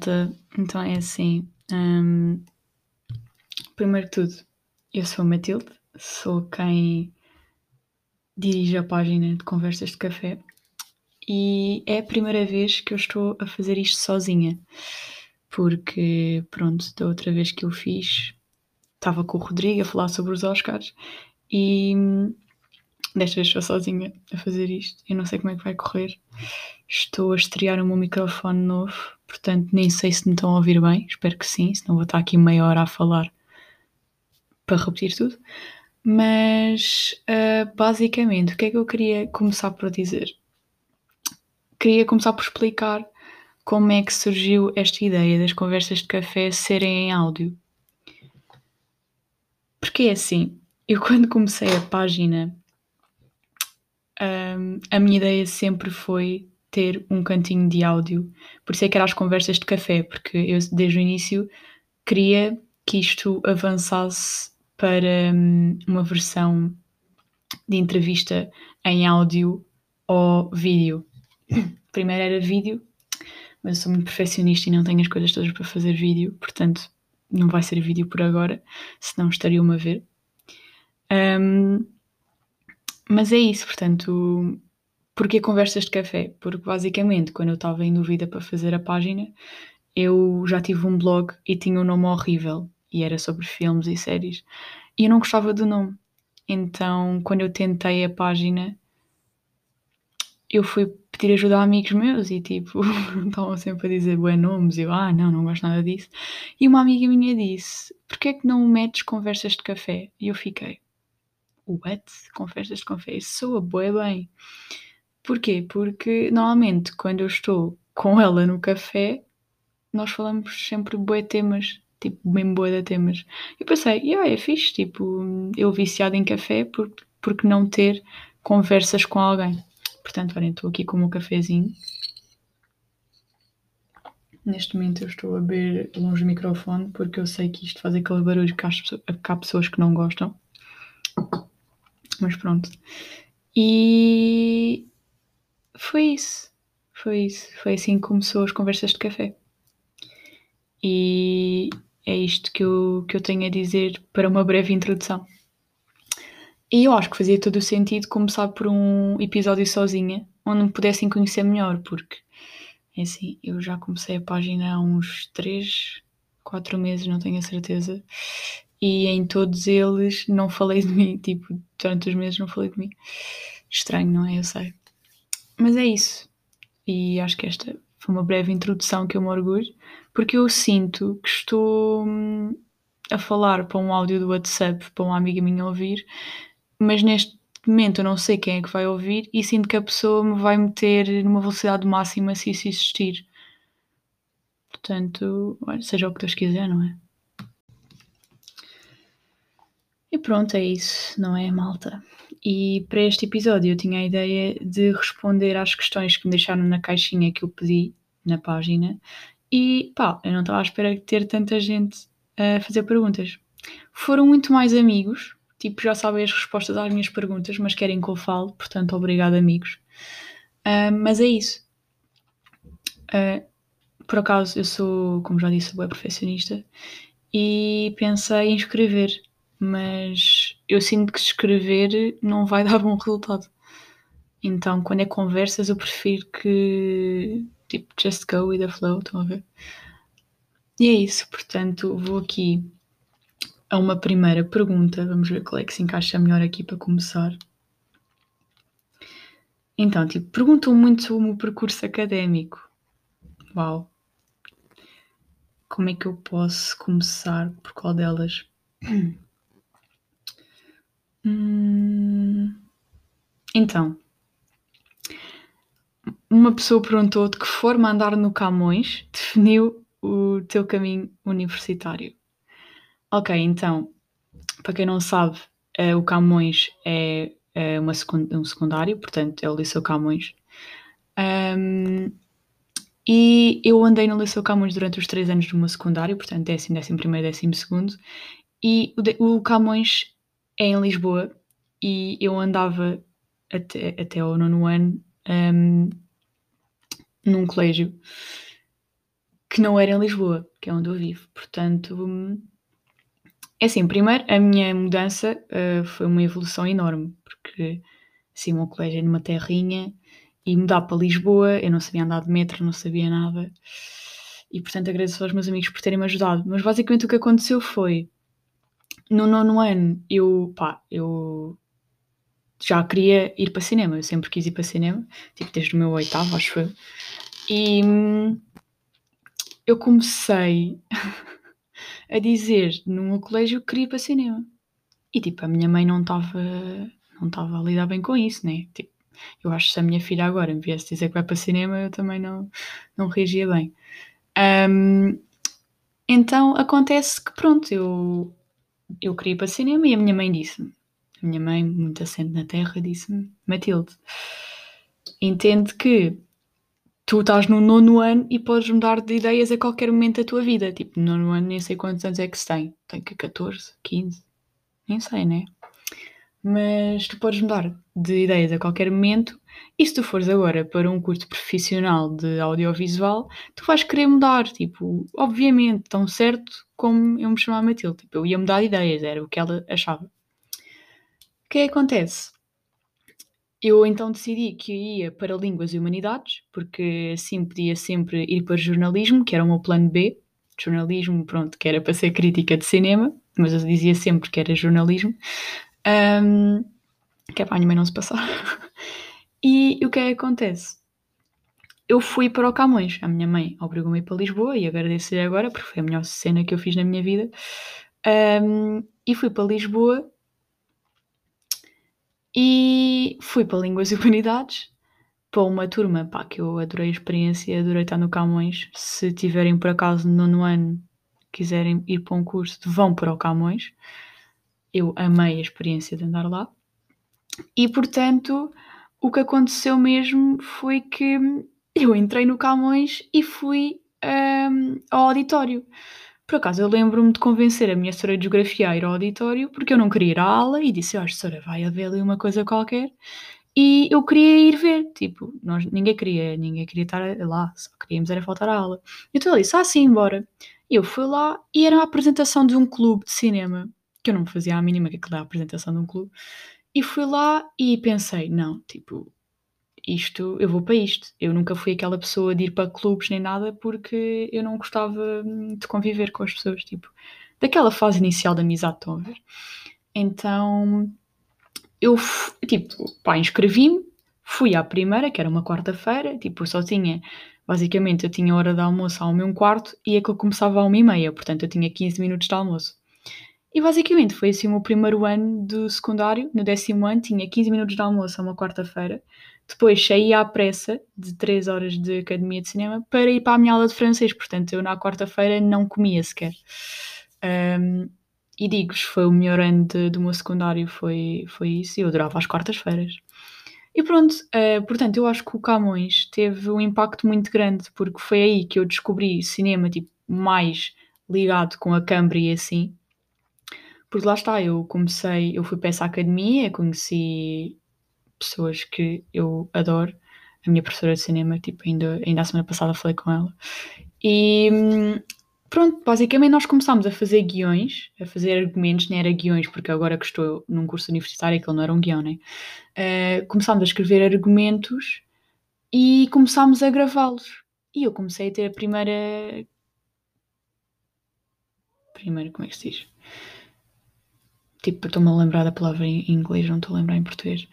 Malta. Então é assim. hum, primeiro de tudo, eu sou a Matilde, sou quem dirige a página de Conversas de Café e é a primeira vez que eu estou a fazer isto sozinha, porque, pronto, da outra vez que eu fiz, estava com o Rodrigo a falar sobre os Oscars e hum, desta vez estou sozinha a fazer isto. Eu não sei como é que vai correr. Estou a estrear o meu microfone novo, portanto nem sei se me estão a ouvir bem, espero que sim, senão vou estar aqui meia hora a falar para repetir tudo. Mas ah, basicamente, o que é que eu queria começar por dizer? Queria começar por explicar como é que surgiu esta ideia das conversas de café serem em áudio. Porque é assim, eu quando comecei a página, hum, a minha ideia sempre foi ter um cantinho de áudio. Por isso é que era as conversas de café, porque eu desde o início queria que isto avançasse para hum, uma versão de entrevista em áudio ou vídeo. Primeiro era vídeo, mas eu sou muito perfeccionista e não tenho as coisas todas para fazer vídeo, portanto não vai ser vídeo por agora, senão estariam-me a ver. Hum, mas é isso, portanto, Porquê conversas de café? Porque basicamente, quando eu estava em dúvida para fazer a página, eu já tive um blog e tinha um nome horrível e era sobre filmes e séries. E eu não gostava do nome. Então, quando eu tentei a página, eu fui pedir ajuda a amigos meus e tipo, estavam sempre a dizer bué nomes e eu, ah, não, não gosto nada disso. E uma amiga minha disse, porquê é que não metes conversas de café? E eu fiquei, what? Conversas de café? Soa bué bem. Porquê? Porque normalmente quando eu estou com ela no café, nós falamos sempre bué temas, tipo, bem bué de temas. Eu pensei, yeah, é fixe, tipo, eu viciado em café, por, porque não ter conversas com alguém? Portanto, olhem, estou aqui com o meu cafezinho. Neste momento eu estou a beber longe do microfone porque eu sei que isto faz aquele barulho que há pessoas que não gostam. Mas pronto. E foi isso. Foi isso. Foi assim que começou as conversas de café. E é isto que eu, que eu tenho a dizer para uma breve introdução. E eu acho que fazia todo o sentido começar por um episódio sozinha, onde me pudessem conhecer melhor, porque é assim, eu já comecei a página há uns 3, 4 meses, não tenho a certeza, e em todos eles não falei de mim, tipo, durante os meses não falei de mim. Estranho, não é? Eu sei. Mas é isso. E acho que esta foi uma breve introdução que eu me orgulho, porque eu sinto que estou hum, a falar para um áudio do WhatsApp para uma amiga minha ouvir, mas neste momento eu não sei quem é que vai ouvir e sinto que a pessoa me vai meter numa velocidade máxima se isso existir. Portanto, seja o que Deus quiser, não é? E pronto, é isso, não é, malta? E para este episódio eu tinha a ideia de responder às questões que me deixaram na caixinha que eu pedi na página. E pá, eu não estava à espera de ter tanta gente a fazer perguntas. Foram muito mais amigos, tipo, já sabem as respostas às minhas perguntas, mas querem que eu fale, portanto, obrigado, amigos. Ah, mas é isso. Ah, por acaso, eu sou, como já disse, web perfeccionista e pensei em escrever, mas eu sinto que escrever não vai dar bom resultado. Então, quando é conversas, eu prefiro que, tipo, just go with the flow, estão a ver? E é isso, portanto, vou aqui a uma primeira pergunta. Vamos ver qual é que se encaixa melhor aqui para começar. Então, tipo, perguntam muito sobre o meu percurso académico. Uau! Como é que eu posso começar? Por qual delas? Hum, Então, uma pessoa perguntou de que forma andar no Camões definiu o teu caminho universitário. Ok, então, para quem não sabe, eh, o Camões é, é uma secun- um secundário, portanto, é o Liceu Camões. Ahm, e eu andei no Liceu Camões durante os três anos do meu secundário, portanto, décimo, décimo primeiro, décimo segundo. E o, o Camões é em Lisboa e eu andava até, até ao nono ano ahm, num colégio que não era em Lisboa, que é onde eu vivo. Portanto, é assim, primeiro, a minha mudança uh, foi uma evolução enorme, porque assim, o meu colégio é numa terrinha e mudar para Lisboa, eu não sabia andar de metro, não sabia nada. E portanto agradeço aos meus amigos por terem me ajudado. Mas basicamente o que aconteceu foi no nono ano eu, pá, eu já queria ir para cinema, eu sempre quis ir para cinema, tipo desde o meu oitavo, acho eu. E hum, eu comecei a dizer no meu colégio que queria ir para cinema. E tipo, a minha mãe não estava não estava a lidar bem com isso, né? Tipo, eu acho que se a minha filha agora me viesse dizer que vai para cinema, eu também não, não reagia bem. Um, então acontece que pronto, eu, eu queria ir para cinema e a minha mãe disse-me, a minha mãe, muito assente na terra, disse-me, Matilde, entende que tu estás no nono ano e podes mudar de ideias a qualquer momento da tua vida. Tipo, no nono ano nem sei quantos anos é que se tem. Tem que 14, 15, nem sei, né? Mas tu podes mudar de ideias a qualquer momento e se tu fores agora para um curso profissional de audiovisual, tu vais querer mudar, tipo, obviamente, tão certo como eu me chamava Matilde. Tipo, eu ia mudar de ideias, era o que ela achava. O que é que acontece? Eu então decidi que ia para Línguas e Humanidades, porque assim podia sempre ir para jornalismo, que era o meu plano B. Jornalismo, pronto, que era para ser crítica de cinema, mas eu dizia sempre que era jornalismo. Um, que é para a minha mãe não se passar. E o que é que acontece? Eu fui para o Camões. A minha mãe obrigou-me a ir para Lisboa e agradecer agora, porque foi a melhor cena que eu fiz na minha vida. Um, e fui para Lisboa e fui para Línguas e Humanidades para uma turma pá, que eu adorei a experiência, adorei estar no Camões. Se tiverem por acaso no nono ano, quiserem ir para um curso, vão para o Camões. Eu amei a experiência de andar lá. E portanto, o que aconteceu mesmo foi que eu entrei no Camões e fui um, ao auditório. Por acaso, eu lembro-me de convencer a minha senhora de geografia a ir ao auditório porque eu não queria ir à aula e disse: Olha, senhora, vai haver ali uma coisa qualquer. E eu queria ir ver, tipo, nós, ninguém queria, ninguém queria estar lá, só queríamos era faltar à aula. Então ele disse: Ah, sim, bora. Eu fui lá e era a apresentação de um clube de cinema, que eu não fazia a mínima que aquilo era a apresentação de um clube. E fui lá e pensei: Não, tipo, isto, eu vou para isto. Eu nunca fui aquela pessoa de ir para clubes nem nada porque eu não gostava hum, de conviver com as pessoas, tipo, daquela fase inicial da amizade, estão a ver? Então, eu, tipo, pá, inscrevi-me, fui à primeira, que era uma quarta-feira, tipo, eu só tinha, basicamente, eu tinha hora de almoço ao meu quarto e aquilo começava a uma e meia, portanto eu tinha 15 minutos de almoço. E basicamente foi assim o meu primeiro ano do secundário, no décimo ano tinha 15 minutos de almoço a uma quarta-feira, depois saí à pressa de 3 horas de academia de cinema para ir para a minha aula de francês. Portanto, eu na quarta-feira não comia sequer. Um, e digo-vos, foi o melhor ano de, do meu secundário, foi, foi isso. Eu adorava as quartas-feiras. E pronto, uh, portanto, eu acho que o Camões teve um impacto muito grande, porque foi aí que eu descobri cinema tipo, mais ligado com a câmara e assim. Porque lá está, eu comecei, eu fui para essa academia, conheci pessoas que eu adoro. A minha professora de cinema, tipo, ainda, ainda a semana passada falei com ela. E pronto, basicamente nós começámos a fazer guiões, a fazer argumentos, nem era guiões, porque agora que estou num curso universitário, aquilo não era um guião, né? Uh, começámos a escrever argumentos e começámos a gravá-los. E eu comecei a ter a primeira. Primeira, como é que se diz? Tipo, estou-me a lembrar da palavra em inglês, não estou a lembrar em português.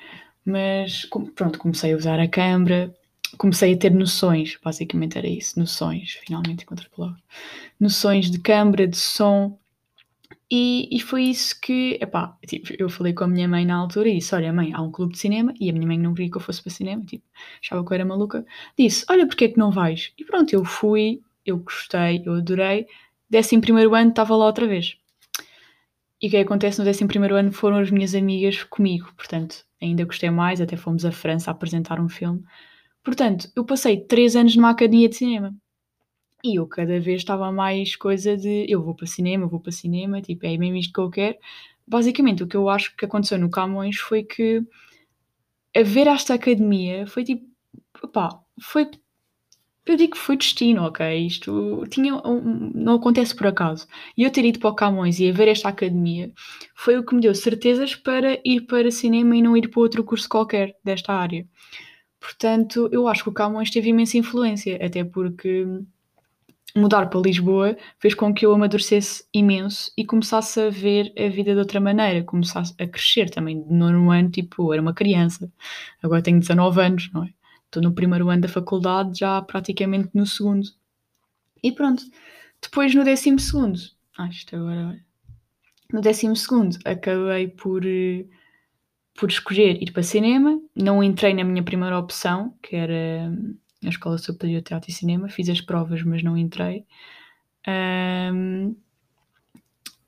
Mas pronto, comecei a usar a câmera, comecei a ter noções, basicamente era isso, noções, finalmente encontro a palavra. Noções de câmera, de som. E, e foi isso que, epá, tipo, eu falei com a minha mãe na altura e disse: Olha, mãe, há um clube de cinema. E a minha mãe não queria que eu fosse para cinema, tipo, achava que eu era maluca. Disse: Olha, porque é que não vais? E pronto, eu fui, eu gostei, eu adorei. Décimo primeiro ano estava lá outra vez. E o que acontece no décimo primeiro ano foram as minhas amigas comigo, portanto, ainda gostei mais, até fomos à França a apresentar um filme. Portanto, eu passei três anos numa academia de cinema. E eu cada vez estava mais coisa de eu vou para cinema, vou para cinema, tipo, é mesmo isto que eu quero. Basicamente, o que eu acho que aconteceu no Camões foi que a ver esta academia foi tipo, pá, foi eu digo que foi destino, ok? Isto tinha um, não acontece por acaso. E eu ter ido para o Camões e haver esta academia foi o que me deu certezas para ir para cinema e não ir para outro curso qualquer desta área. Portanto, eu acho que o Camões teve imensa influência, até porque mudar para Lisboa fez com que eu amadurecesse imenso e começasse a ver a vida de outra maneira, começasse a crescer também. De nono ano, tipo, era uma criança, agora tenho 19 anos, não é? Estou no primeiro ano da faculdade, já praticamente no segundo. E pronto. Depois no décimo segundo, ah, isto agora. No décimo segundo acabei por, por escolher ir para cinema. Não entrei na minha primeira opção, que era a Escola Superior de Teatro e Cinema. Fiz as provas, mas não entrei. Um,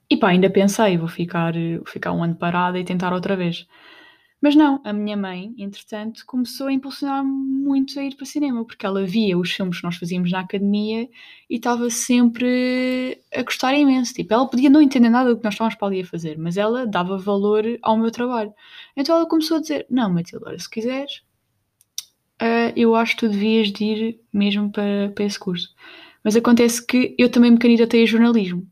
e pá, ainda pensei, vou ficar, vou ficar um ano parada e tentar outra vez. Mas não, a minha mãe, entretanto, começou a impulsionar-me muito a ir para cinema, porque ela via os filmes que nós fazíamos na academia e estava sempre a gostar imenso. Tipo, ela podia não entender nada do que nós estávamos para ali a fazer, mas ela dava valor ao meu trabalho. Então ela começou a dizer: Não, Matilda, se quiseres, uh, eu acho que tu devias de ir mesmo para, para esse curso. Mas acontece que eu também me candidatei a jornalismo.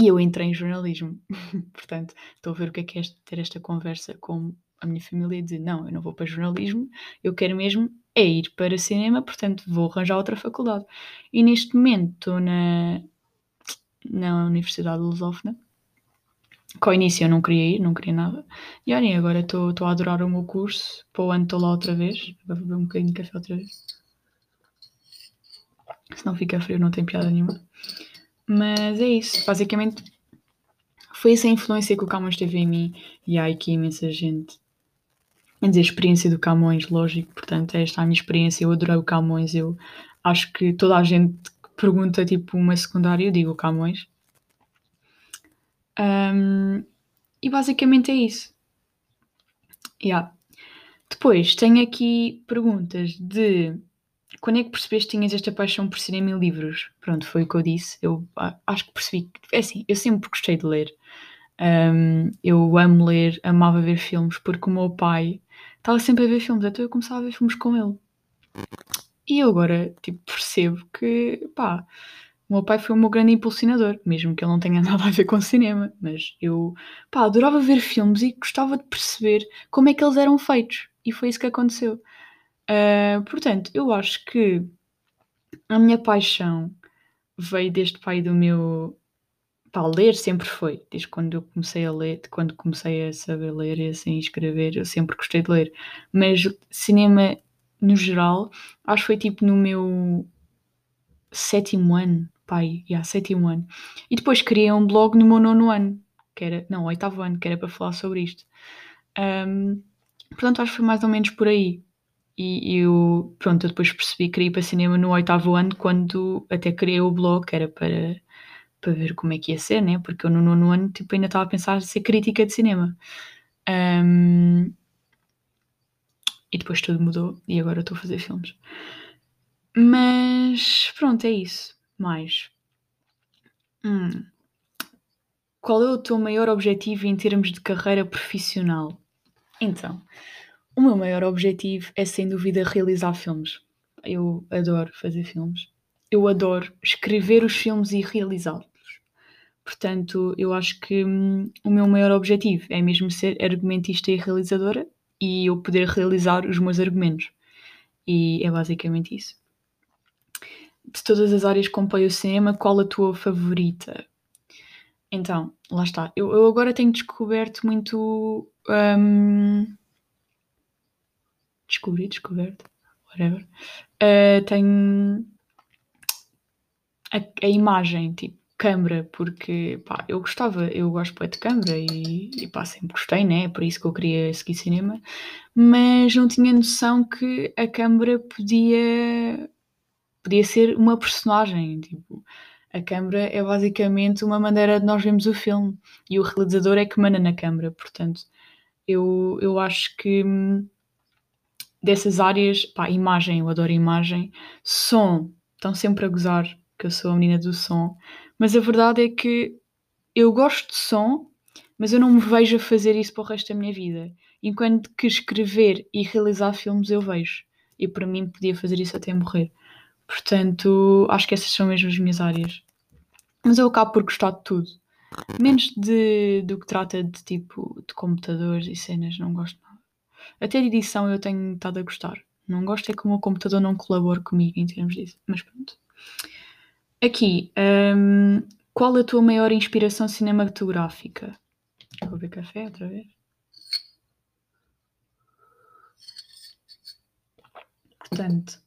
E eu entrei em jornalismo. Portanto, estou a ver o que é que é ter esta conversa com a minha família e dizer: não, eu não vou para jornalismo, eu quero mesmo é ir para cinema, portanto vou arranjar outra faculdade. E neste momento estou na, na Universidade de Lusófona. Com o início eu não queria ir, não queria nada. E olhem, agora estou, a adorar o meu curso. Para o ano estou lá outra vez. Vou beber um bocadinho de café outra vez. Se não fica frio, não tem piada nenhuma. Mas é isso. Basicamente, foi essa influência que o Camões teve em mim. E há aqui imensa gente Quer dizer, a experiência do Camões, lógico, portanto, esta é a minha experiência. Eu adorei o Camões. Eu acho que toda a gente que pergunta, tipo, uma secundária, eu digo o Camões. Um, e basicamente é isso. Yeah. Depois, tenho aqui perguntas de quando é que percebeste que tinhas esta paixão por cinema e livros? Pronto, foi o que eu disse. Eu acho que percebi. É assim, eu sempre gostei de ler. Um, eu amo ler, amava ver filmes, porque o meu pai estava sempre a ver filmes, então eu começava a ver filmes com ele. E eu agora, tipo, percebo que, pá, o meu pai foi o meu grande impulsionador, mesmo que ele não tenha nada a ver com cinema, mas eu, pá, adorava ver filmes e gostava de perceber como é que eles eram feitos, e foi isso que aconteceu. Uh, portanto, eu acho que a minha paixão veio desde pai do meu Pá, ler sempre foi, desde quando eu comecei a ler, quando comecei a saber ler e assim escrever, eu sempre gostei de ler. Mas cinema, no geral, acho que foi tipo no meu sétimo ano, pai, já, yeah, sétimo ano. E depois criei um blog no meu nono ano, que era, não, oitavo ano, que era para falar sobre isto. Um, portanto, acho que foi mais ou menos por aí. E eu, pronto, eu depois percebi que queria ir para cinema no oitavo ano, quando até criei o blog, que era para para ver como é que ia ser, né? Porque eu no nono ano tipo, ainda estava a pensar em ser crítica de cinema. Um, e depois tudo mudou e agora estou a fazer filmes. Mas pronto, é isso. Mais. Hum. Qual é o teu maior objetivo em termos de carreira profissional? Então, o meu maior objetivo é sem dúvida realizar filmes. Eu adoro fazer filmes eu adoro escrever os filmes e realizá-los. Portanto, eu acho que hum, o meu maior objetivo é mesmo ser argumentista e realizadora e eu poder realizar os meus argumentos. E é basicamente isso. De todas as áreas que acompanho o cinema, qual a tua favorita? Então, lá está. Eu, eu agora tenho descoberto muito. Um... Descobri, descoberto, whatever. Uh, tenho a, a imagem, tipo, câmara, porque pá, eu gostava, eu gosto de câmara e, e pá, sempre gostei, né? É por isso que eu queria seguir cinema, mas não tinha noção que a câmara podia, podia ser uma personagem, tipo. A câmara é basicamente uma maneira de nós vermos o filme e o realizador é que manda na câmara, portanto, eu, eu acho que hum, dessas áreas, pá, imagem, eu adoro imagem, som, estão sempre a gozar que eu sou a menina do som, mas a verdade é que eu gosto de som, mas eu não me vejo a fazer isso para o resto da minha vida. Enquanto que escrever e realizar filmes eu vejo. E para mim podia fazer isso até morrer. Portanto, acho que essas são mesmo as minhas áreas. Mas eu acabo por gostar de tudo. Menos de, do que trata de tipo de computadores e cenas, não gosto nada. Até de edição eu tenho estado a gostar. Não gosto é como o computador não colabora comigo em termos disso. Mas pronto. Aqui, hum, qual a tua maior inspiração cinematográfica? Vou beber café outra vez. Portanto,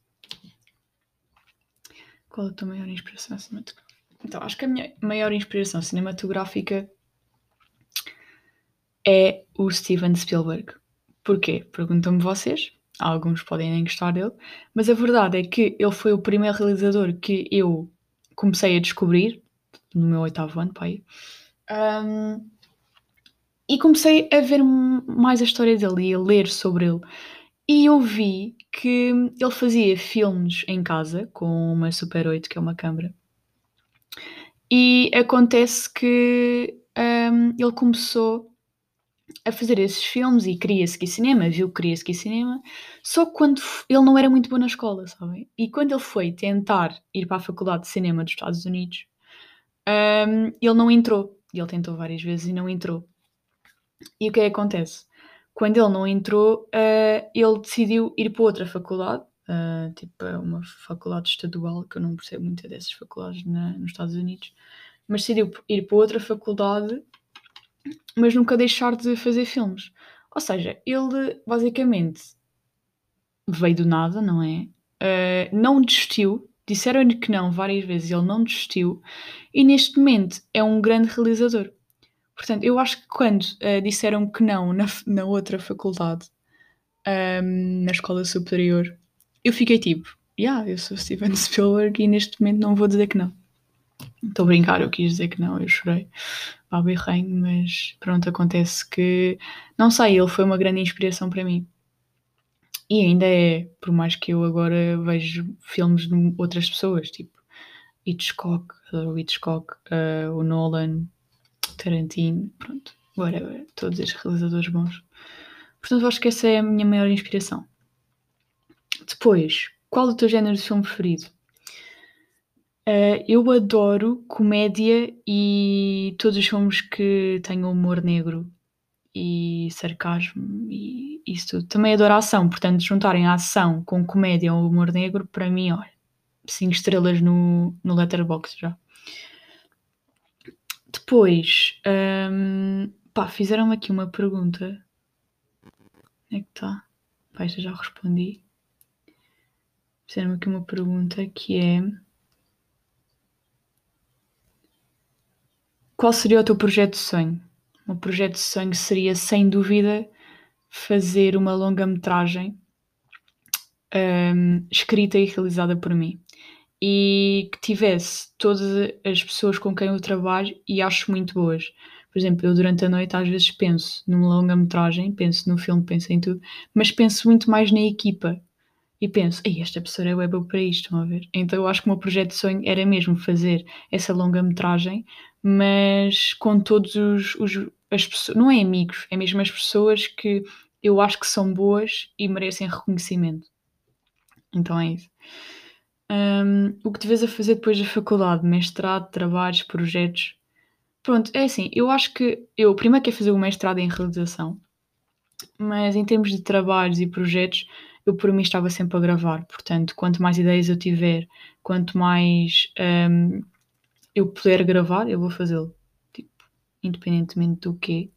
qual a tua maior inspiração cinematográfica? Então, acho que a minha maior inspiração cinematográfica é o Steven Spielberg. Porquê? Perguntam-me vocês. Alguns podem nem gostar dele, mas a verdade é que ele foi o primeiro realizador que eu comecei a descobrir no meu oitavo ano, pai. Um, e comecei a ver mais a história dele e a ler sobre ele. E eu vi que ele fazia filmes em casa com uma Super 8, que é uma câmera. E acontece que um, ele começou a fazer esses filmes e queria seguir cinema, viu que queria seguir cinema, só quando ele não era muito bom na escola, sabem? E quando ele foi tentar ir para a Faculdade de Cinema dos Estados Unidos, um, ele não entrou. Ele tentou várias vezes e não entrou. E o que é que acontece? Quando ele não entrou, uh, ele decidiu ir para outra faculdade, uh, tipo uma faculdade estadual, que eu não percebo muito dessas faculdades na, nos Estados Unidos, mas decidiu ir para outra faculdade, mas nunca deixar de fazer filmes. Ou seja, ele basicamente veio do nada, não é? Uh, não desistiu, disseram-lhe que não várias vezes, ele não desistiu, e neste momento é um grande realizador. Portanto, eu acho que quando uh, disseram que não na, na outra faculdade, um, ehm, na escola superior, eu fiquei tipo, yeah, eu sou Steven Spielberg e neste momento não vou dizer que não. Estou a brincar, eu quis dizer que não, eu chorei, e reino, mas pronto, acontece que, não sei, ele foi uma grande inspiração para mim. E ainda é, por mais que eu agora vejo filmes de outras pessoas, tipo Hitchcock, adoro Hitchcock, uh, o Nolan, Tarantino, pronto, whatever, todos estes realizadores bons. Portanto, acho que essa é a minha maior inspiração. Depois, qual o teu género de filme preferido? Uh, eu adoro comédia e todos os filmes que tenham humor negro e sarcasmo e isso tudo. Também adoro ação, portanto, juntarem a ação com comédia ou humor negro, para mim, olha, 5 estrelas no, no Letterboxd já. Depois, um, pá, fizeram-me aqui uma pergunta. Onde é que está? Pá, já respondi. Fizeram-me aqui uma pergunta que é. Qual seria o teu projeto de sonho? O projeto de sonho seria, sem dúvida, fazer uma longa-metragem um, escrita e realizada por mim e que tivesse todas as pessoas com quem eu trabalho e acho muito boas. Por exemplo, eu durante a noite às vezes penso numa longa-metragem, penso no filme, penso em tudo, mas penso muito mais na equipa. E penso, Ei, esta pessoa é boa para isto, estão a ver? Então eu acho que o meu projeto de sonho era mesmo fazer essa longa-metragem, mas com todos os, os as pessoas, não é amigos, é mesmo as pessoas que eu acho que são boas e merecem reconhecimento. Então é isso. Um, o que te vês a fazer depois da faculdade? Mestrado, trabalhos, projetos? Pronto, é assim, eu acho que eu primeiro quero fazer o mestrado em realização, mas em termos de trabalhos e projetos, eu por mim estava sempre a gravar. Portanto, quanto mais ideias eu tiver, quanto mais um, eu puder gravar, eu vou fazê-lo. Tipo, independentemente do que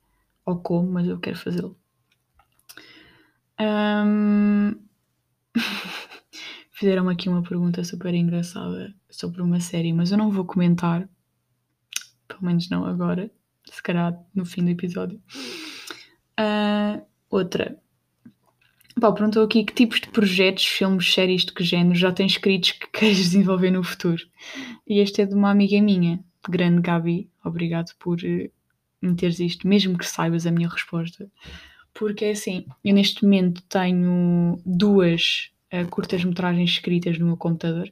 ou como, mas eu quero fazê-lo. Um... Fizeram aqui uma pergunta super engraçada sobre uma série, mas eu não vou comentar. Pelo menos não agora. Se calhar no fim do episódio. Uh, outra. Pá, perguntou aqui que tipos de projetos, filmes, séries, de que género já tens escritos que queres desenvolver no futuro. E este é de uma amiga minha, grande Gabi. Obrigado por uh, meteres isto, mesmo que saibas a minha resposta. Porque é assim, eu neste momento tenho duas uh, curtas-metragens escritas no meu computador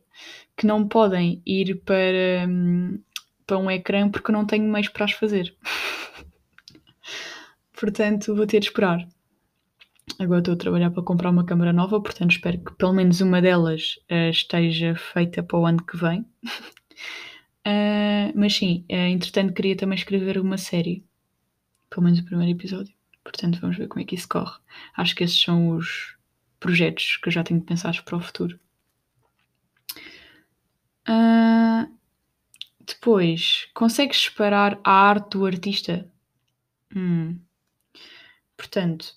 que não podem ir para, um, para um ecrã porque não tenho meios para as fazer. Portanto, vou ter de esperar. Agora estou a trabalhar para comprar uma câmara nova, portanto espero que pelo menos uma delas uh, esteja feita para o ano que vem. uh, mas sim, uh, entretanto queria também escrever uma série, pelo menos o primeiro episódio. Portanto, vamos ver como é que isso corre. Acho que esses são os projetos que eu já tenho pensados para o futuro. Uh, depois, consegues separar a arte do artista? Hum. Portanto,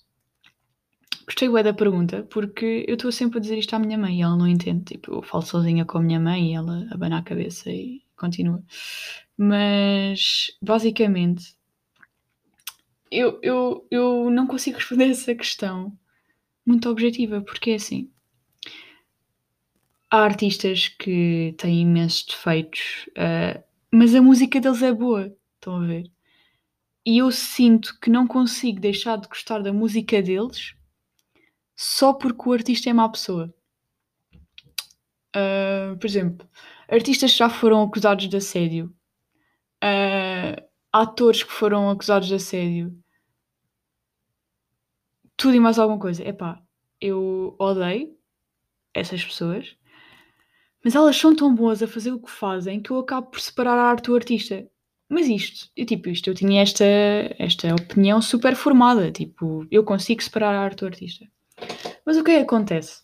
gostei bem da pergunta porque eu estou sempre a dizer isto à minha mãe e ela não entende. Tipo, eu falo sozinha com a minha mãe e ela abana a cabeça e continua. Mas, basicamente, eu, eu, eu não consigo responder essa questão muito objetiva, porque é assim. Há artistas que têm imensos defeitos, uh, mas a música deles é boa, estão a ver? E eu sinto que não consigo deixar de gostar da música deles só porque o artista é má pessoa. Uh, por exemplo, artistas que já foram acusados de assédio, uh, atores que foram acusados de assédio, tudo e mais alguma coisa. Epá, eu odeio essas pessoas, mas elas são tão boas a fazer o que fazem que eu acabo por separar a arte do artista. Mas isto, eu, tipo, isto, eu tinha esta, esta opinião super formada, tipo, eu consigo separar a arte do artista. Mas o que é que acontece?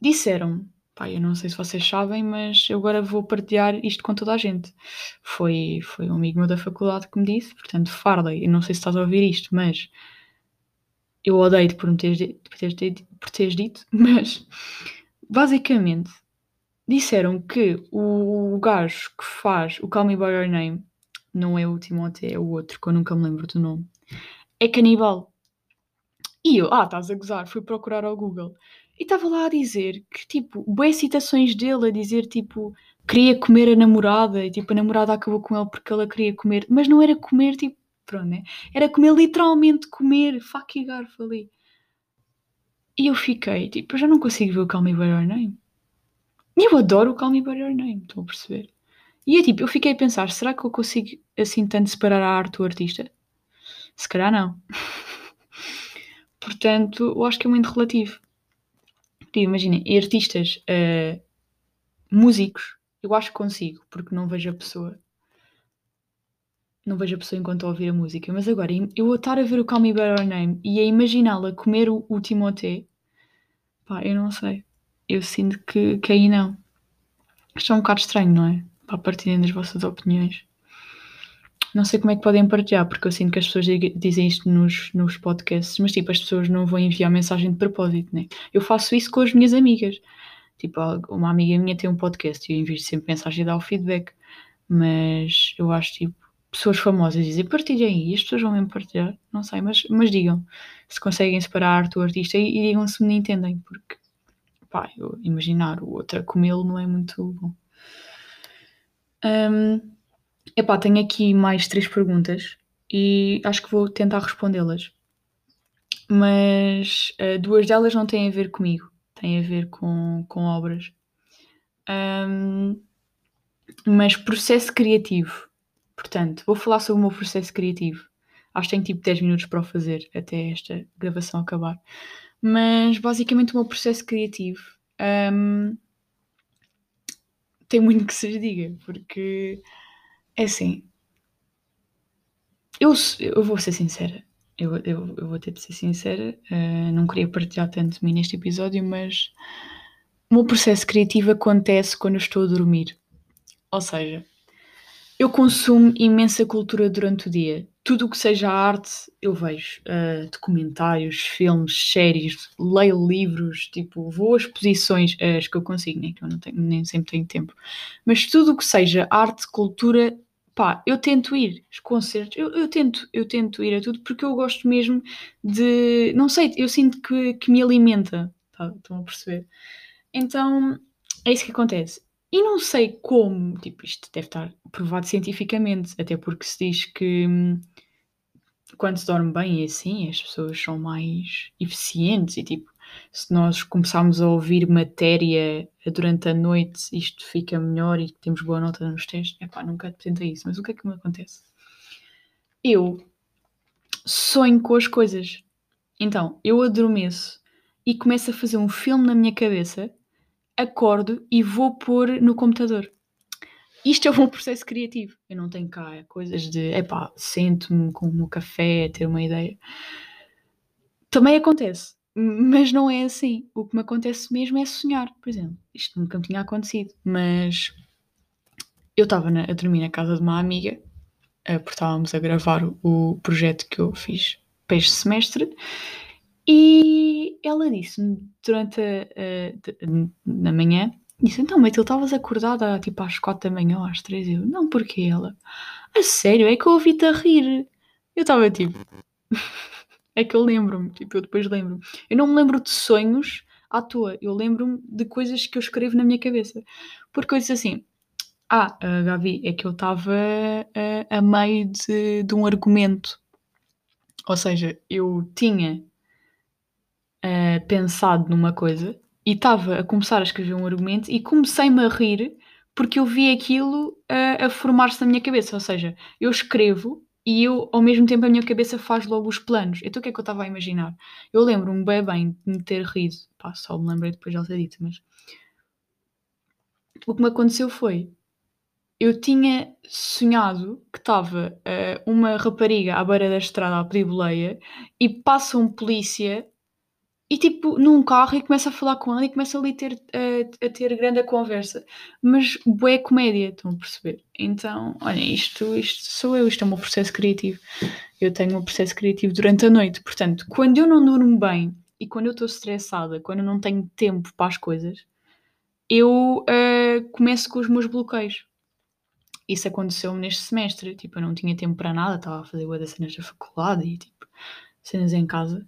Disseram-me Pá, eu não sei se vocês sabem, mas eu agora vou partilhar isto com toda a gente. Foi, foi um amigo meu da faculdade que me disse, portanto, Farley, eu não sei se estás a ouvir isto, mas eu odeio-te por, teres, por, por teres dito, mas basicamente disseram que o, o gajo que faz o Call Me By Your Name, não é o Timothée, é o outro, que eu nunca me lembro do nome, é canibal. E eu, ah, estás a gozar, fui procurar ao Google. E estava lá a dizer que, tipo, boas citações dele a dizer, tipo, queria comer a namorada e, tipo, a namorada acabou com ele porque ela queria comer. Mas não era comer, tipo, pronto, né? Era comer, literalmente comer, faca e garfo ali. E eu fiquei, tipo, eu já não consigo ver o Call Me By Your Name. E eu adoro o Call Me By Your Name, estão a perceber? E é tipo, eu fiquei a pensar, será que eu consigo assim tanto separar a arte do artista? Se calhar não. Portanto, eu acho que é muito relativo. Imaginem, artistas, uh, músicos, eu acho que consigo, porque não vejo a pessoa. Não vejo a pessoa enquanto a ouvir a música. Mas agora, eu estar a ver o Call Me By Your Name e a imaginá-la comer o, o Timothée, pá, eu não sei. Eu sinto que, que aí não. Isto é um bocado estranho, não é? Para partirem das vossas opiniões. Não sei como é que podem partilhar, porque eu sinto que as pessoas dizem isto nos, nos podcasts, mas tipo, as pessoas não vão enviar mensagem de propósito, né? Eu faço isso com as minhas amigas. Tipo, uma amiga minha tem um podcast e eu envio sempre mensagem e dá o feedback. Mas eu acho, tipo, pessoas famosas dizem partilhem e as pessoas vão mesmo partilhar, não sei, mas, mas digam se conseguem separar a arte do artista e, e digam se me entendem, porque pá, eu imaginar o outro a comê-lo não é muito bom. Um, Epá, tenho aqui mais três perguntas e acho que vou tentar respondê-las. Mas uh, duas delas não têm a ver comigo, têm a ver com, com obras. Um, mas processo criativo. Portanto, vou falar sobre o meu processo criativo. Acho que tenho tipo 10 minutos para o fazer até esta gravação acabar. Mas basicamente o meu processo criativo um, tem muito que se diga, porque é assim. Eu, eu vou ser sincera. Eu, eu, eu vou ter de ser sincera. Uh, não queria partilhar tanto de mim neste episódio, mas o meu processo criativo acontece quando eu estou a dormir. Ou seja, eu consumo imensa cultura durante o dia. Tudo o que seja arte, eu vejo. Uh, documentários, filmes, séries, leio livros, tipo, vou a exposições, as que eu consigo, nem que eu não tenho, nem sempre tenho tempo. Mas tudo o que seja arte, cultura, pá, eu tento ir aos concertos, eu, eu, tento, eu tento ir a tudo porque eu gosto mesmo de, não sei, eu sinto que, que me alimenta, tá, estão a perceber? Então, é isso que acontece. E não sei como, tipo, isto deve estar provado cientificamente, até porque se diz que hum, quando se dorme bem e assim, as pessoas são mais eficientes e tipo, se nós começarmos a ouvir matéria durante a noite, isto fica melhor e temos boa nota nos testes. Epá, nunca tentei isso, mas o que é que me acontece? Eu sonho com as coisas. Então, eu adormeço e começo a fazer um filme na minha cabeça, acordo e vou pôr no computador. Isto é um processo criativo. Eu não tenho cá coisas de, epá, sento-me com um café, ter uma ideia. Também acontece, mas não é assim. O que me acontece mesmo é sonhar, por exemplo. Isto nunca me tinha acontecido, mas eu estava a dormir na casa de uma amiga, uh, porque estávamos a gravar o, o projeto que eu fiz para este semestre, e ela disse-me durante a, a, na manhã, disse, então, mas tu estavas acordada tipo às quatro da manhã ou às três? Eu, não, porquê ela? A sério, é que eu ouvi-te a rir. Eu estava tipo, é que eu lembro-me, tipo, eu depois lembro-me. Eu não me lembro de sonhos à toa, eu lembro-me de coisas que eu escrevo na minha cabeça. Porque eu disse assim, ah, uh, Gavi, é que eu estava uh, a meio de, de, um argumento. Ou seja, eu tinha uh, pensado numa coisa e estava a começar a escrever um argumento e comecei-me a rir porque eu vi aquilo a formar-se na minha cabeça. Ou seja, eu escrevo e eu, ao mesmo tempo, a minha cabeça faz logo os planos. Então, o que é que eu estava a imaginar? Eu lembro-me bem bem de me ter rido. Pá, só me lembrei depois de ela ter dito, mas... O que me aconteceu foi eu tinha sonhado que estava uh, uma rapariga à beira da estrada a pedir boleia e passa um polícia e tipo num carro e começa a falar com ela e começa ali ter, uh, a ter grande conversa. Mas boé comédia, estão a perceber? Então, olha, isto, isto sou eu, isto é o meu processo criativo. Eu tenho um processo criativo durante a noite. Portanto, quando eu não durmo bem e quando eu estou estressada, quando eu não tenho tempo para as coisas, eu uh, começo com os meus bloqueios isso aconteceu-me neste semestre. Tipo, eu não tinha tempo para nada, estava a fazer das cenas da faculdade e tipo, cenas em casa.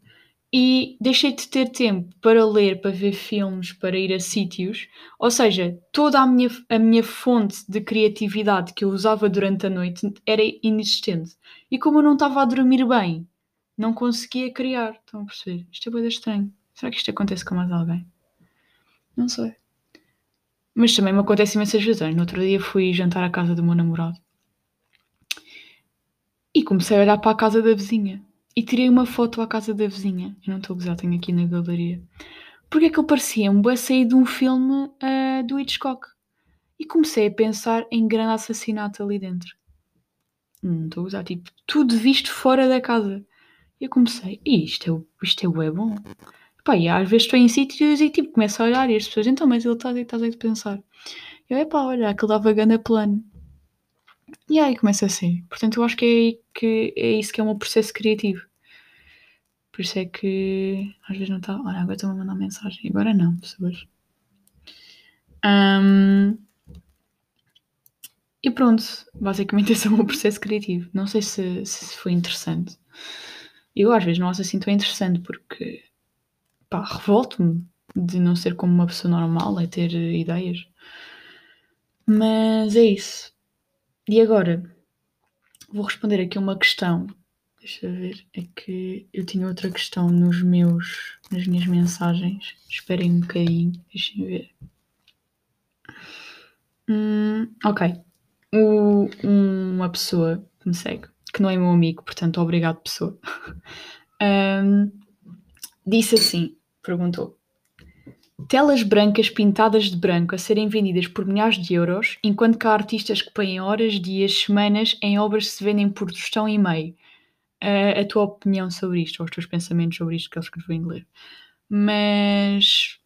E deixei de ter tempo para ler, para ver filmes, para ir a sítios. Ou seja, toda a minha, a minha fonte de criatividade que eu usava durante a noite era inexistente. E como eu não estava a dormir bem, não conseguia criar. Estão a perceber? Isto é bem estranho. Será que isto acontece com mais alguém? Não sei. Mas também me acontece imensas vezes. No outro dia fui jantar à casa do meu namorado e comecei a olhar para a casa da vizinha e tirei uma foto à casa da vizinha. Eu não estou a gozar, tenho aqui na galeria. Porque é que ele parecia um a sair de um filme uh, do Hitchcock. E comecei a pensar em grande assassinato ali dentro. Não estou a gozar, tipo, tudo visto fora da casa. E eu comecei, isto é, isto é bom. Pá, e às vezes estou em sítios e tipo, começo a olhar e as pessoas, então, mas ele está estás a pensar. Eu, é pá, olha, aquele dava ganda plano. E aí começa assim. Portanto, eu acho que é, que é isso que é um processo criativo. Por isso é que às vezes não está. Olha, agora estou a mandar mensagem. Agora não, pessoas. Um, e pronto, basicamente esse é o meu processo criativo. Não sei se, se foi interessante. Eu às vezes não acho assim tão interessante porque pá, revolto-me de não ser como uma pessoa normal, é ter ideias. Mas é isso. E agora, vou responder aqui uma questão. Deixa ver. É que eu tinha outra questão nos meus, nas minhas mensagens. Esperem um bocadinho. Deixem ver. Hum, ok. O, uma pessoa que me segue, que não é meu amigo, portanto, obrigado, pessoa. um, disse assim: perguntou. Telas brancas pintadas de branco a serem vendidas por milhares de euros, enquanto que há artistas que põem horas, dias, semanas em obras que se vendem por tostão e meio. Uh, a tua opinião sobre isto, ou os teus pensamentos sobre isto que ele escreveu em inglês. Mas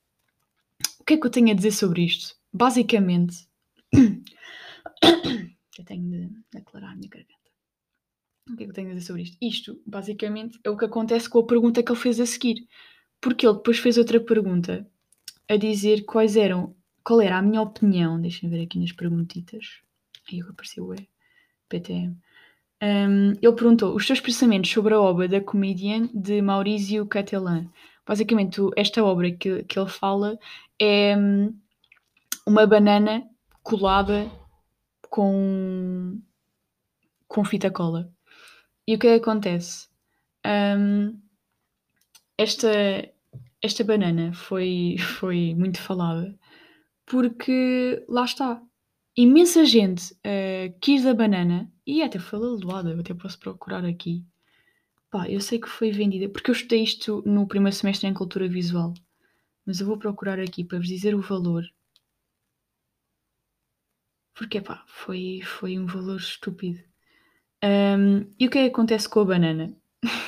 o que é que eu tenho a dizer sobre isto? Basicamente, eu tenho de aclarar a minha garganta. O que é que eu tenho a dizer sobre isto? Isto, basicamente, é o que acontece com a pergunta que ele fez a seguir. Porque ele depois fez outra pergunta a dizer quais eram, qual era a minha opinião. Deixem ver aqui nas perguntitas. Aí apareceu o PTM. Um, ele perguntou os teus pensamentos sobre a obra da comedian de Maurizio Catalan. Basicamente, esta obra que, que ele fala é hum, uma banana colada com, com fita cola. E o que, é que acontece? Um, esta, esta banana foi, foi muito falada porque lá está. Imensa gente uh, quis a banana e até foi leiloada. Eu até posso procurar aqui. Pá, eu sei que foi vendida, porque eu estudei isto no primeiro semestre em Cultura Visual, mas eu vou procurar aqui para vos dizer o valor. Porque, pá, foi, foi um valor estúpido. Um, e o que é que acontece com a banana?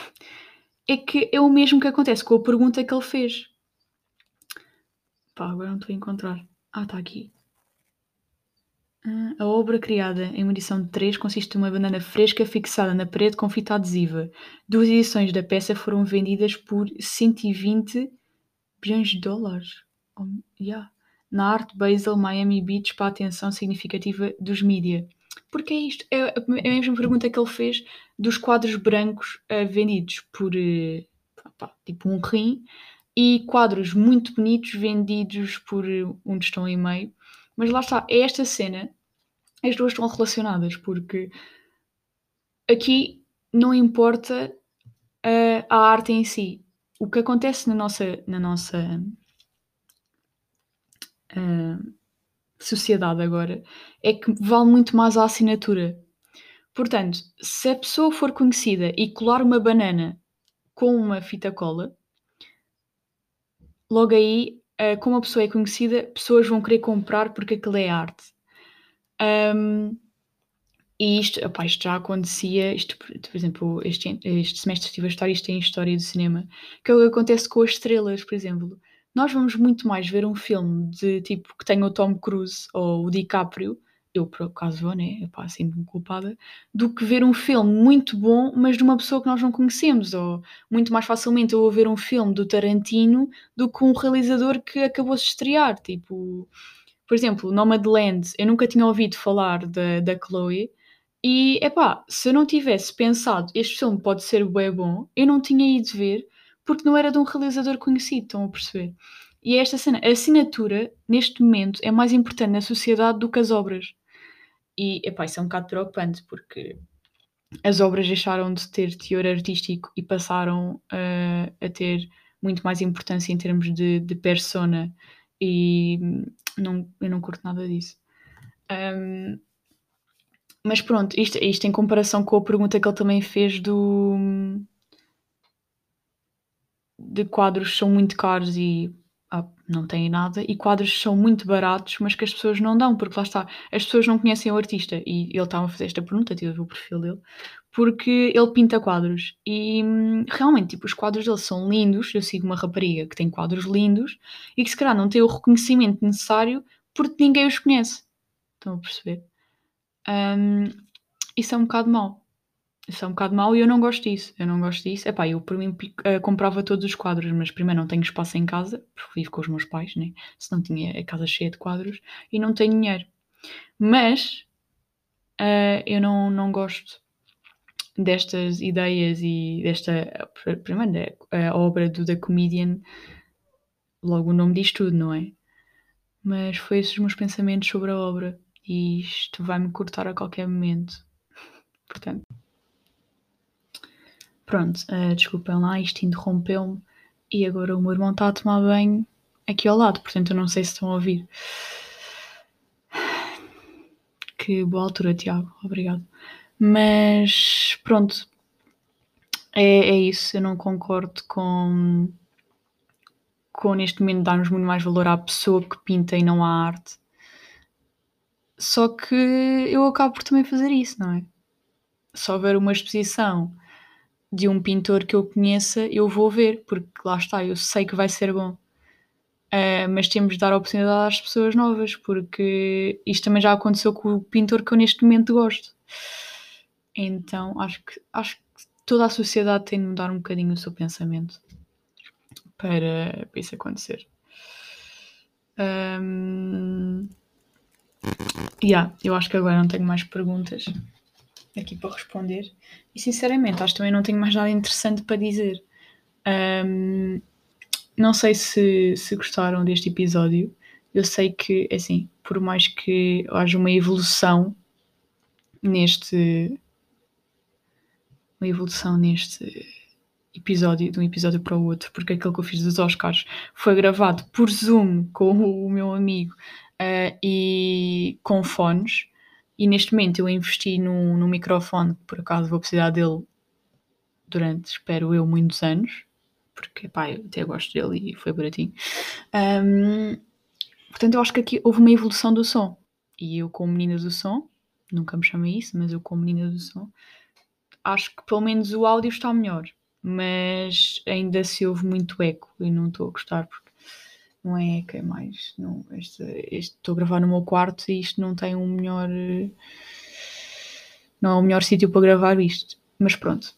é que é o mesmo que acontece com a pergunta que ele fez. Pá, agora não estou a encontrar. Ah, está aqui. a obra criada em uma edição de 3 consiste de uma banana fresca fixada na parede com fita adesiva. Duas edições da peça foram vendidas por 120 bilhões de dólares. Oh, yeah. Na Art Basel Miami Beach para a atenção significativa dos mídia. Porque é isto? É, é a mesma pergunta que ele fez dos quadros brancos uh, vendidos por uh, pá, tipo um rim e quadros muito bonitos vendidos por um tostão e meio. Mas lá está, é esta cena, as duas estão relacionadas, porque aqui não importa a arte em si. O que acontece na nossa, na nossa uh, sociedade agora é que vale muito mais a assinatura. Portanto, se a pessoa for conhecida e colar uma banana com uma fita cola, logo aí, uh, como a pessoa é conhecida, pessoas vão querer comprar porque aquilo é arte. Um, e isto, opa, isto já acontecia, isto, por exemplo, este, este semestre estive a estudar isto em História do Cinema, que é o que acontece com as estrelas, por exemplo. Nós vamos muito mais ver um filme de tipo que tenha o Tom Cruise ou o DiCaprio, eu por acaso vou, né? Epá, sinto-me culpada, do que ver um filme muito bom, mas de uma pessoa que nós não conhecemos, ou muito mais facilmente eu vou ver um filme do Tarantino do que um realizador que acabou de estrear. Tipo, por exemplo, Nomadland, eu nunca tinha ouvido falar da, da Chloe, e epá, se eu não tivesse pensado este filme pode ser bem bom, eu não tinha ido ver porque não era de um realizador conhecido, estão a perceber? E é esta cena, a assinatura, neste momento, é mais importante na sociedade do que as obras. E, epá, isso é um bocado preocupante, porque as obras deixaram de ter teor artístico e passaram uh, a ter muito mais importância em termos de, de persona e não, eu não curto nada disso. Um, mas pronto, isto, isto em comparação com a pergunta que ele também fez do, de quadros são muito caros e ah, não têm nada, e quadros são muito baratos, mas que as pessoas não dão, porque lá está, as pessoas não conhecem o artista, e ele estava a fazer esta pergunta, tive o perfil dele, porque ele pinta quadros, e hum, realmente, tipo, os quadros dele são lindos, eu sigo uma rapariga que tem quadros lindos, e que se calhar não tem o reconhecimento necessário, porque ninguém os conhece, estão a perceber? Um, isso é um bocado mau. Isso é um bocado mau e eu não gosto disso. Eu não gosto disso. Epá, eu por mim uh, comprava todos os quadros, mas primeiro não tenho espaço em casa, porque vivo com os meus pais, né? Se não tinha a casa cheia de quadros e não tenho dinheiro. Mas uh, eu não, não gosto destas ideias e desta. Primeiro, a obra do The Comedian, logo o nome diz tudo, não é? Mas foi esses os meus pensamentos sobre a obra e isto vai-me cortar a qualquer momento. Portanto. Pronto, uh, desculpem lá, isto interrompeu-me e agora o meu irmão está a tomar banho aqui ao lado, portanto eu não sei se estão a ouvir. Que boa altura, Tiago, obrigado. Mas pronto, é, é isso, eu não concordo com, com neste momento darmos muito mais valor à pessoa que pinta e não à arte. Só que eu acabo por também fazer isso, não é? Se houver uma exposição de um pintor que eu conheça, eu vou ver, porque lá está, eu sei que vai ser bom. Uh, mas temos de dar oportunidade às pessoas novas, porque isto também já aconteceu com o pintor que eu neste momento gosto. Então acho que, acho que toda a sociedade tem de mudar um bocadinho o seu pensamento para, para isso acontecer. Um, yeah, eu acho que agora não tenho mais perguntas aqui para responder. E sinceramente, acho que também não tenho mais nada interessante para dizer. Um, não sei se, se gostaram deste episódio. Eu sei que, assim, por mais que haja uma evolução neste. Uma evolução neste episódio, de um episódio para o outro, porque aquele que eu fiz dos Oscars foi gravado por Zoom com o meu amigo uh, e com fones. E neste momento eu investi num, num microfone, que por acaso vou precisar dele durante, espero eu, muitos anos, porque pá, eu até gosto dele e foi baratinho. Um, portanto, eu acho que aqui houve uma evolução do som. E eu, como menina do som, nunca me chamei isso, mas eu, como menina do som, acho que pelo menos o áudio está melhor. Mas ainda se ouve muito eco e não estou a gostar porque não é eco, é mais. Não, este, este, estou a gravar no meu quarto e isto não tem um melhor. Não é o melhor sítio para gravar isto. Mas pronto.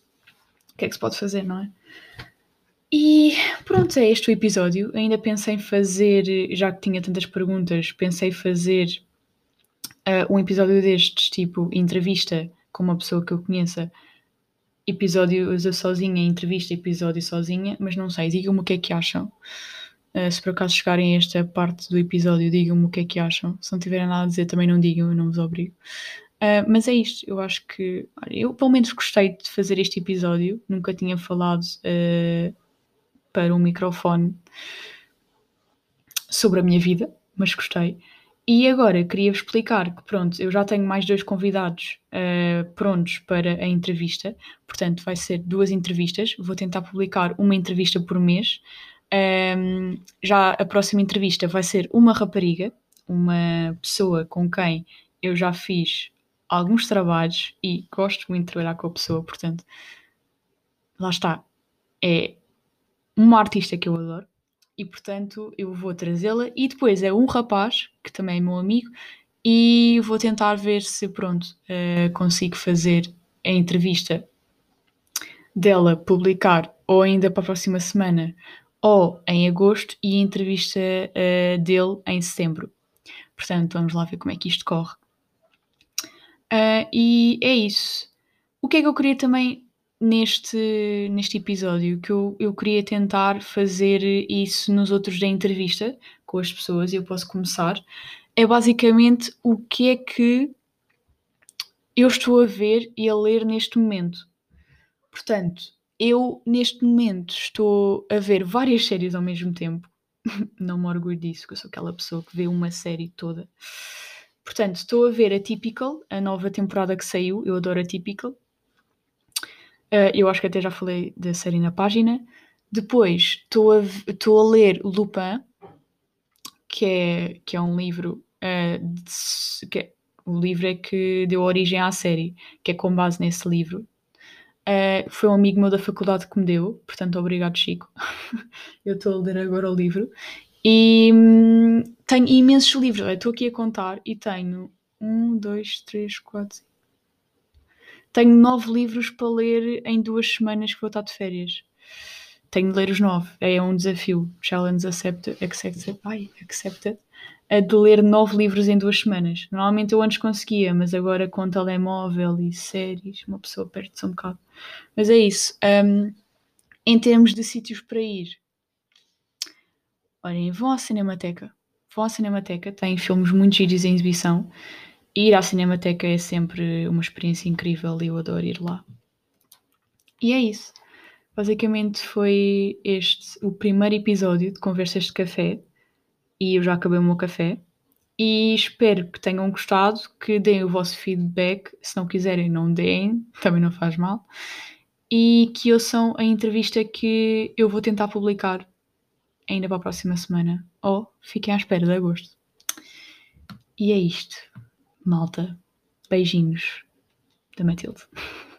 O que é que se pode fazer, não é? E pronto, é este o episódio. Ainda pensei em fazer, já que tinha tantas perguntas, pensei fazer uh, um episódio destes, tipo entrevista com uma pessoa que eu conheça, episódios eu sozinha, entrevista, episódio sozinha, mas não sei, digam-me o que é que acham. Uh, se por acaso chegarem a esta parte do episódio, digam-me o que é que acham. Se não tiverem nada a dizer, também não digam, eu não vos obrigo. Uh, mas é isto, eu acho que. Olha, eu pelo menos gostei de fazer este episódio, nunca tinha falado uh, para um microfone sobre a minha vida, mas gostei. E agora queria-vos explicar que, pronto, eu já tenho mais dois convidados uh, prontos para a entrevista, portanto, vai ser duas entrevistas. Vou tentar publicar uma entrevista por mês. Um, já a próxima entrevista vai ser uma rapariga, uma pessoa com quem eu já fiz alguns trabalhos e gosto muito de trabalhar com a pessoa, portanto, lá está. É uma artista que eu adoro e portanto eu vou trazê-la e depois é um rapaz que também é meu amigo e vou tentar ver se pronto uh, consigo fazer a entrevista dela publicar ou ainda para a próxima semana ou em agosto e a entrevista uh, dele em setembro. Portanto, vamos lá ver como é que isto corre. Uh, e é isso. O que é que eu queria também neste, neste episódio que eu, eu queria tentar fazer isso nos outros da entrevista com as pessoas e eu posso começar. É basicamente o que é que eu estou a ver e a ler neste momento. Portanto, eu neste momento estou a ver várias séries ao mesmo tempo. Não me orgulho disso, que eu sou aquela pessoa que vê uma série toda. Portanto, estou a ver a Typical, a nova temporada que saiu. Eu adoro a Typical. Uh, eu acho que até já falei da série na página. Depois estou a, a ler Lupin, que é, que é um livro. Uh, de, que é, o livro é que deu origem à série, que é com base nesse livro. Uh, foi um amigo meu da faculdade que me deu, portanto, obrigado, Chico. eu estou a ler agora o livro. E hum, tenho imensos livros. Estou aqui a contar e tenho um, dois, três, quatro, tenho nove livros para ler em duas semanas que vou estar de férias. Tenho de ler os nove. É um desafio. Challenge accepted. Accepted. Ai, accepted. De ler nove livros em duas semanas. Normalmente eu antes conseguia, mas agora com telemóvel e séries, uma pessoa perde-se um bocado. Mas é isso. Um, em termos de sítios para ir, olhem, vão à Cinemateca. Vão à Cinemateca, tem filmes muito giros em exibição ir à Cinemateca é sempre uma experiência incrível e eu adoro ir lá. E é isso. Basicamente foi este o primeiro episódio de Conversas de Café e eu já acabei o meu café. E espero que tenham gostado, que deem o vosso feedback. Se não quiserem, não deem, também não faz mal. E que ouçam a entrevista que eu vou tentar publicar ainda para a próxima semana. Ou fiquem à espera de agosto. E é isto malta. Beijinhos da Matilde.